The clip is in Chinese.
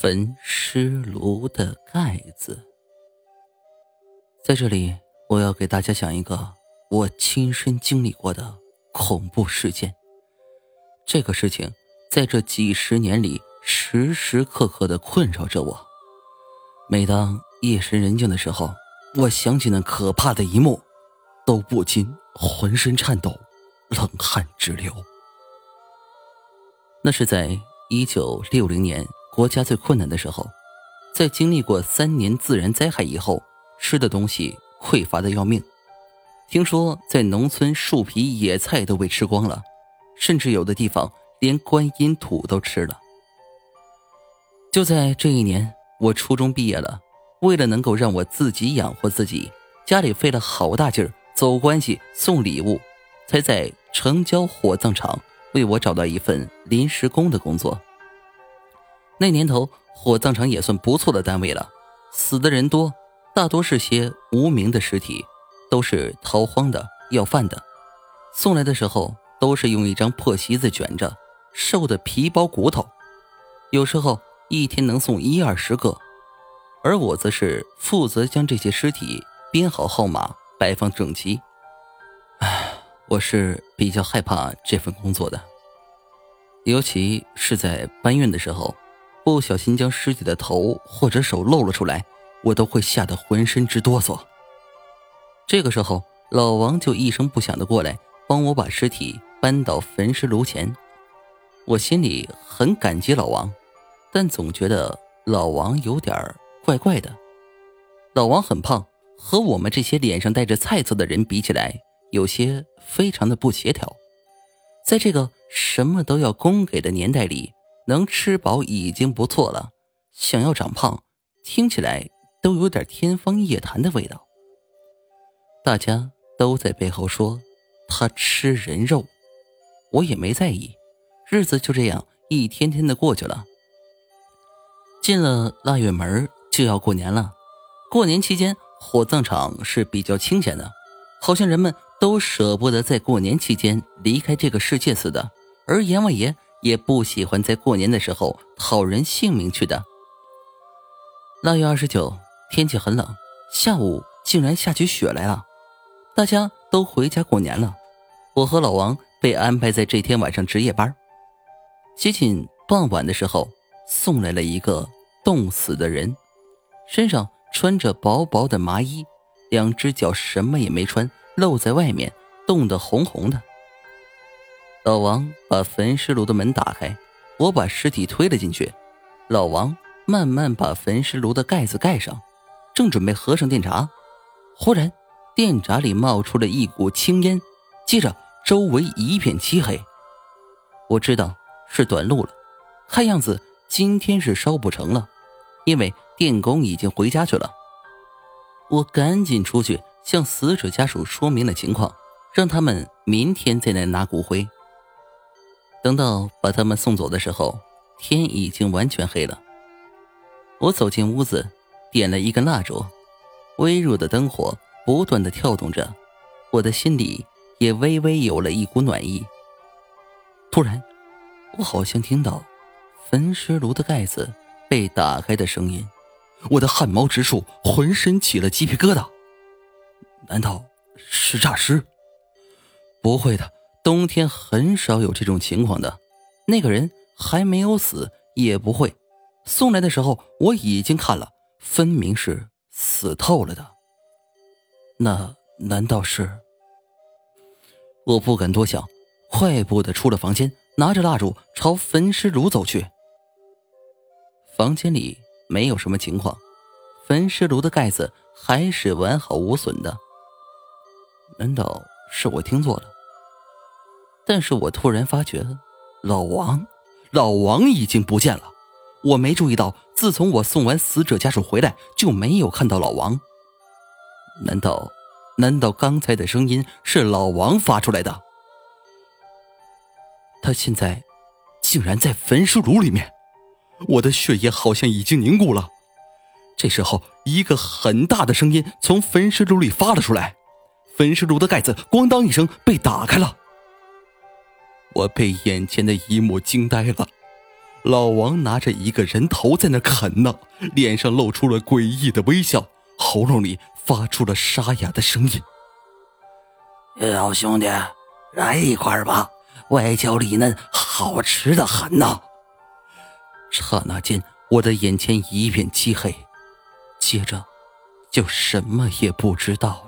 焚尸炉的盖子，在这里，我要给大家讲一个我亲身经历过的恐怖事件。这个事情在这几十年里时时刻刻的困扰着我。每当夜深人静的时候，我想起那可怕的一幕，都不禁浑身颤抖，冷汗直流。那是在一九六零年。国家最困难的时候，在经历过三年自然灾害以后，吃的东西匮乏的要命。听说在农村，树皮、野菜都被吃光了，甚至有的地方连观音土都吃了。就在这一年，我初中毕业了，为了能够让我自己养活自己，家里费了好大劲儿，走关系、送礼物，才在城郊火葬场为我找到一份临时工的工作。那年头，火葬场也算不错的单位了，死的人多，大多是些无名的尸体，都是逃荒的、要饭的，送来的时候都是用一张破席子卷着，瘦的皮包骨头，有时候一天能送一二十个，而我则是负责将这些尸体编好号码，摆放整齐。唉，我是比较害怕这份工作的，尤其是在搬运的时候。不小心将尸体的头或者手露了出来，我都会吓得浑身直哆嗦。这个时候，老王就一声不响的过来帮我把尸体搬到焚尸炉前。我心里很感激老王，但总觉得老王有点怪怪的。老王很胖，和我们这些脸上带着菜色的人比起来，有些非常的不协调。在这个什么都要供给的年代里。能吃饱已经不错了，想要长胖，听起来都有点天方夜谭的味道。大家都在背后说他吃人肉，我也没在意。日子就这样一天天的过去了。进了腊月门就要过年了，过年期间火葬场是比较清闲的，好像人们都舍不得在过年期间离开这个世界似的。而阎王爷。也不喜欢在过年的时候讨人性命去的。腊月二十九，天气很冷，下午竟然下起雪来了。大家都回家过年了，我和老王被安排在这天晚上值夜班。接近傍晚的时候，送来了一个冻死的人，身上穿着薄薄的麻衣，两只脚什么也没穿，露在外面，冻得红红的。老王把焚尸炉的门打开，我把尸体推了进去。老王慢慢把焚尸炉的盖子盖上，正准备合上电闸，忽然电闸里冒出了一股青烟，接着周围一片漆黑。我知道是短路了，看样子今天是烧不成了，因为电工已经回家去了。我赶紧出去向死者家属说明了情况，让他们明天再来拿骨灰。等到把他们送走的时候，天已经完全黑了。我走进屋子，点了一根蜡烛，微弱的灯火不断的跳动着，我的心里也微微有了一股暖意。突然，我好像听到焚尸炉的盖子被打开的声音，我的汗毛直竖，浑身起了鸡皮疙瘩。难道是诈尸？不会的。冬天很少有这种情况的，那个人还没有死，也不会。送来的时候我已经看了，分明是死透了的。那难道是？我不敢多想，快步的出了房间，拿着蜡烛朝焚尸炉走去。房间里没有什么情况，焚尸炉的盖子还是完好无损的。难道是我听错了？但是我突然发觉，老王，老王已经不见了。我没注意到，自从我送完死者家属回来，就没有看到老王。难道，难道刚才的声音是老王发出来的？他现在竟然在焚尸炉里面，我的血液好像已经凝固了。这时候，一个很大的声音从焚尸炉里发了出来，焚尸炉的盖子咣当一声被打开了。我被眼前的一幕惊呆了，老王拿着一个人头在那啃呢，脸上露出了诡异的微笑，喉咙里发出了沙哑的声音：“老兄弟，来一块吧，外焦里嫩，好吃的很呐。”刹那间，我的眼前一片漆黑，接着就什么也不知道了。